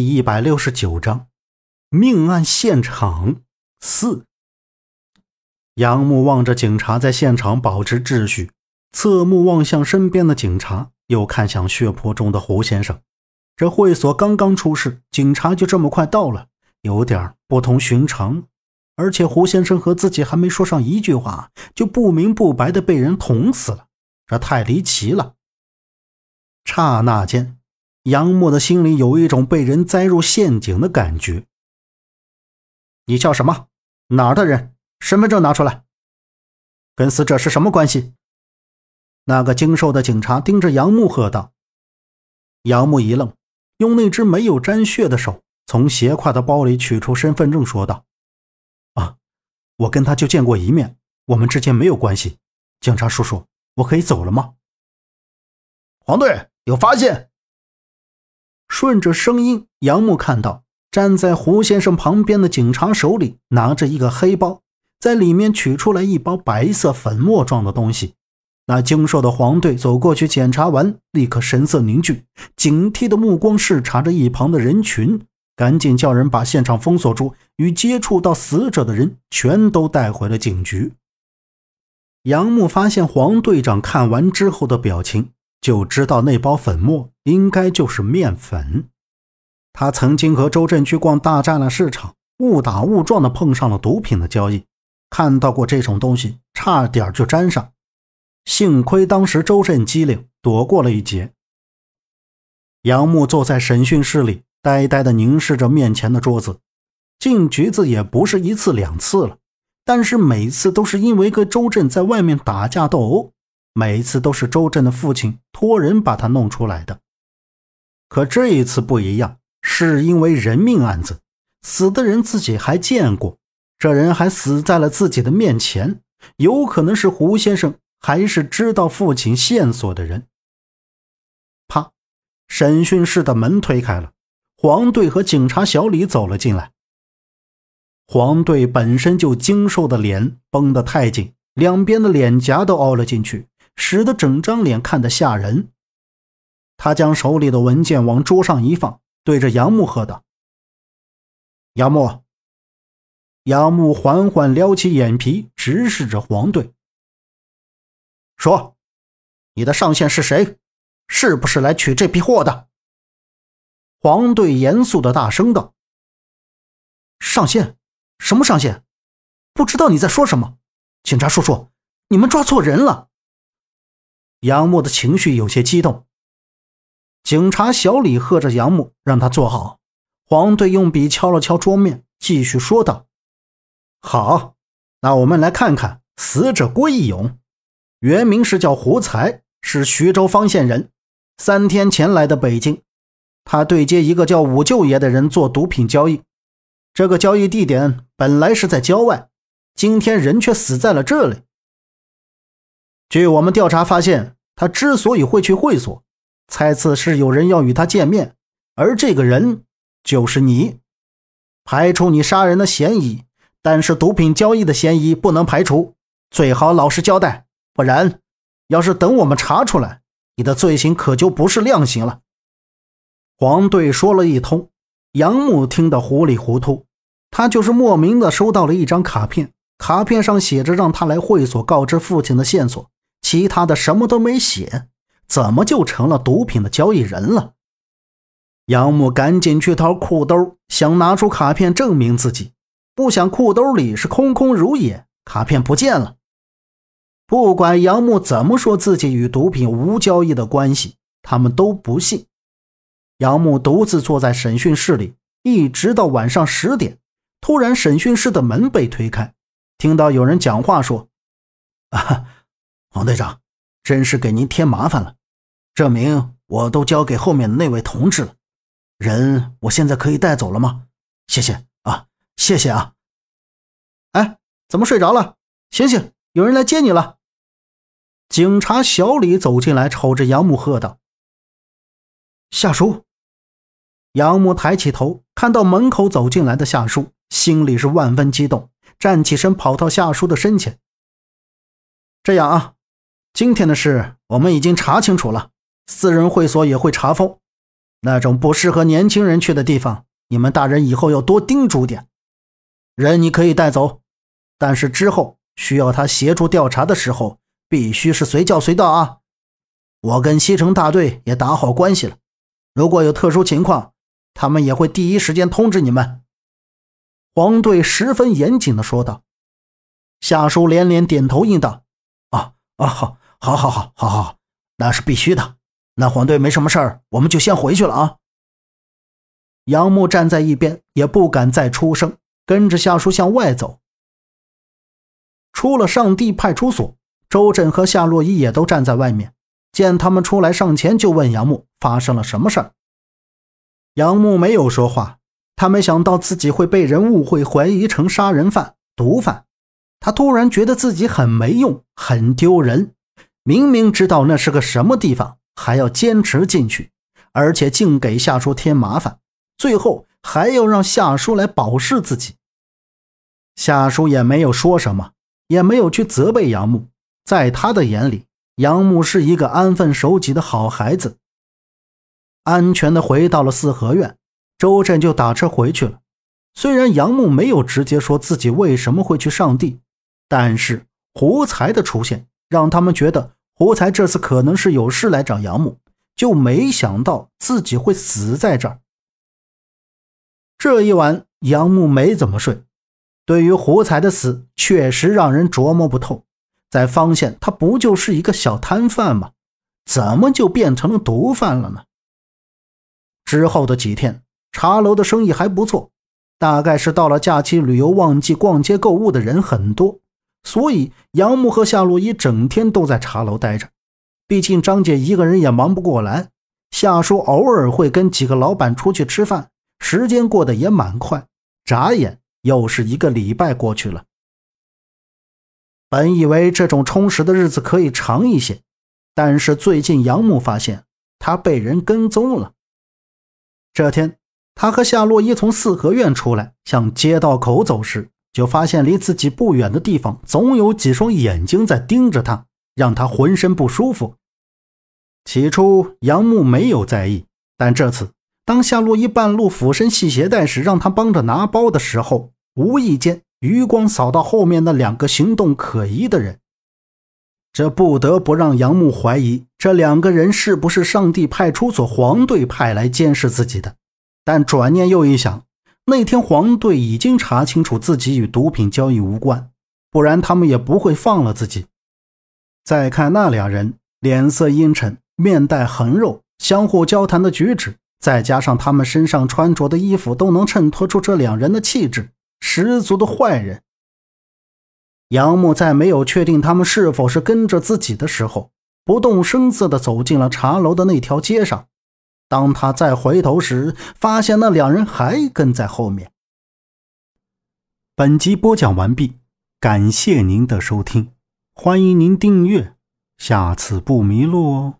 第一百六十九章，命案现场四。杨木望着警察在现场保持秩序，侧目望向身边的警察，又看向血泊中的胡先生。这会所刚刚出事，警察就这么快到了，有点不同寻常。而且胡先生和自己还没说上一句话，就不明不白的被人捅死了，这太离奇了。刹那间。杨木的心里有一种被人栽入陷阱的感觉。你叫什么？哪儿的人？身份证拿出来。跟死者是什么关系？那个精瘦的警察盯着杨木喝道。杨木一愣，用那只没有沾血的手从斜挎的包里取出身份证，说道：“啊，我跟他就见过一面，我们之间没有关系。警察叔叔，我可以走了吗？”黄队有发现。顺着声音，杨木看到站在胡先生旁边的警察手里拿着一个黑包，在里面取出来一包白色粉末状的东西。那精瘦的黄队走过去检查完，立刻神色凝聚，警惕的目光视察着一旁的人群，赶紧叫人把现场封锁住，与接触到死者的人全都带回了警局。杨木发现黄队长看完之后的表情。就知道那包粉末应该就是面粉。他曾经和周震去逛大栅栏市场，误打误撞的碰上了毒品的交易，看到过这种东西，差点就沾上。幸亏当时周震机灵，躲过了一劫。杨木坐在审讯室里，呆呆的凝视着面前的桌子。进局子也不是一次两次了，但是每次都是因为跟周震在外面打架斗殴。每一次都是周震的父亲托人把他弄出来的，可这一次不一样，是因为人命案子，死的人自己还见过，这人还死在了自己的面前，有可能是胡先生，还是知道父亲线索的人。啪！审讯室的门推开了，黄队和警察小李走了进来。黄队本身就精瘦的脸绷得太紧，两边的脸颊都凹了进去。使得整张脸看得吓人。他将手里的文件往桌上一放，对着杨木喝道：“杨木。”杨木缓缓撩起眼皮，直视着黄队，说：“你的上线是谁？是不是来取这批货的？”黄队严肃的大声道：“上线？什么上线？不知道你在说什么。警察叔叔，你们抓错人了。”杨木的情绪有些激动。警察小李喝着杨木，让他坐好。黄队用笔敲了敲桌面，继续说道：“好，那我们来看看死者郭义勇，原名是叫胡才，是徐州方县人，三天前来的北京。他对接一个叫武舅爷的人做毒品交易。这个交易地点本来是在郊外，今天人却死在了这里。”据我们调查发现，他之所以会去会所，猜测是有人要与他见面，而这个人就是你。排除你杀人的嫌疑，但是毒品交易的嫌疑不能排除，最好老实交代，不然，要是等我们查出来，你的罪行可就不是量刑了。黄队说了一通，杨木听得糊里糊涂，他就是莫名的收到了一张卡片，卡片上写着让他来会所告知父亲的线索。其他的什么都没写，怎么就成了毒品的交易人了？杨木赶紧去掏裤兜，想拿出卡片证明自己，不想裤兜里是空空如也，卡片不见了。不管杨木怎么说自己与毒品无交易的关系，他们都不信。杨木独自坐在审讯室里，一直到晚上十点，突然审讯室的门被推开，听到有人讲话说：“啊。”黄队长，真是给您添麻烦了。证明我都交给后面的那位同志了。人，我现在可以带走了吗？谢谢啊，谢谢啊。哎，怎么睡着了？醒醒，有人来接你了。警察小李走进来，瞅着杨木喝道：“夏叔。”杨木抬起头，看到门口走进来的夏叔，心里是万分激动，站起身跑到夏叔的身前。这样啊。今天的事我们已经查清楚了，私人会所也会查封。那种不适合年轻人去的地方，你们大人以后要多叮嘱点。人你可以带走，但是之后需要他协助调查的时候，必须是随叫随到啊！我跟西城大队也打好关系了，如果有特殊情况，他们也会第一时间通知你们。”黄队十分严谨地说道。夏叔连连点头应道：“啊啊，好，好，好，好，好，好，那是必须的。那黄队没什么事儿，我们就先回去了啊。”杨木站在一边，也不敢再出声，跟着夏叔向外走。出了上帝派出所，周震和夏洛伊也都站在外面。见他们出来，上前就问杨木发生了什么事儿。杨木没有说话，他没想到自己会被人误会，怀疑成杀人犯、毒贩。他突然觉得自己很没用，很丢人。明明知道那是个什么地方，还要坚持进去，而且竟给夏叔添麻烦，最后还要让夏叔来保释自己。夏叔也没有说什么，也没有去责备杨木。在他的眼里，杨木是一个安分守己的好孩子。安全的回到了四合院，周震就打车回去了。虽然杨木没有直接说自己为什么会去上帝。但是胡才的出现让他们觉得胡才这次可能是有事来找杨木，就没想到自己会死在这儿。这一晚杨木没怎么睡，对于胡才的死确实让人琢磨不透。在方县，他不就是一个小摊贩吗？怎么就变成了毒贩了呢？之后的几天，茶楼的生意还不错，大概是到了假期旅游旺季，逛街购物的人很多。所以，杨木和夏洛伊整天都在茶楼待着。毕竟张姐一个人也忙不过来，夏叔偶尔会跟几个老板出去吃饭，时间过得也蛮快。眨眼又是一个礼拜过去了。本以为这种充实的日子可以长一些，但是最近杨木发现他被人跟踪了。这天，他和夏洛伊从四合院出来，向街道口走时。就发现离自己不远的地方，总有几双眼睛在盯着他，让他浑身不舒服。起初杨木没有在意，但这次当夏洛伊半路俯身系鞋带时，让他帮着拿包的时候，无意间余光扫到后面那两个行动可疑的人，这不得不让杨木怀疑这两个人是不是上帝派出所黄队派来监视自己的。但转念又一想。那天黄队已经查清楚自己与毒品交易无关，不然他们也不会放了自己。再看那俩人，脸色阴沉，面带横肉，相互交谈的举止，再加上他们身上穿着的衣服，都能衬托出这两人的气质，十足的坏人。杨木在没有确定他们是否是跟着自己的时候，不动声色地走进了茶楼的那条街上。当他再回头时，发现那两人还跟在后面。本集播讲完毕，感谢您的收听，欢迎您订阅，下次不迷路哦。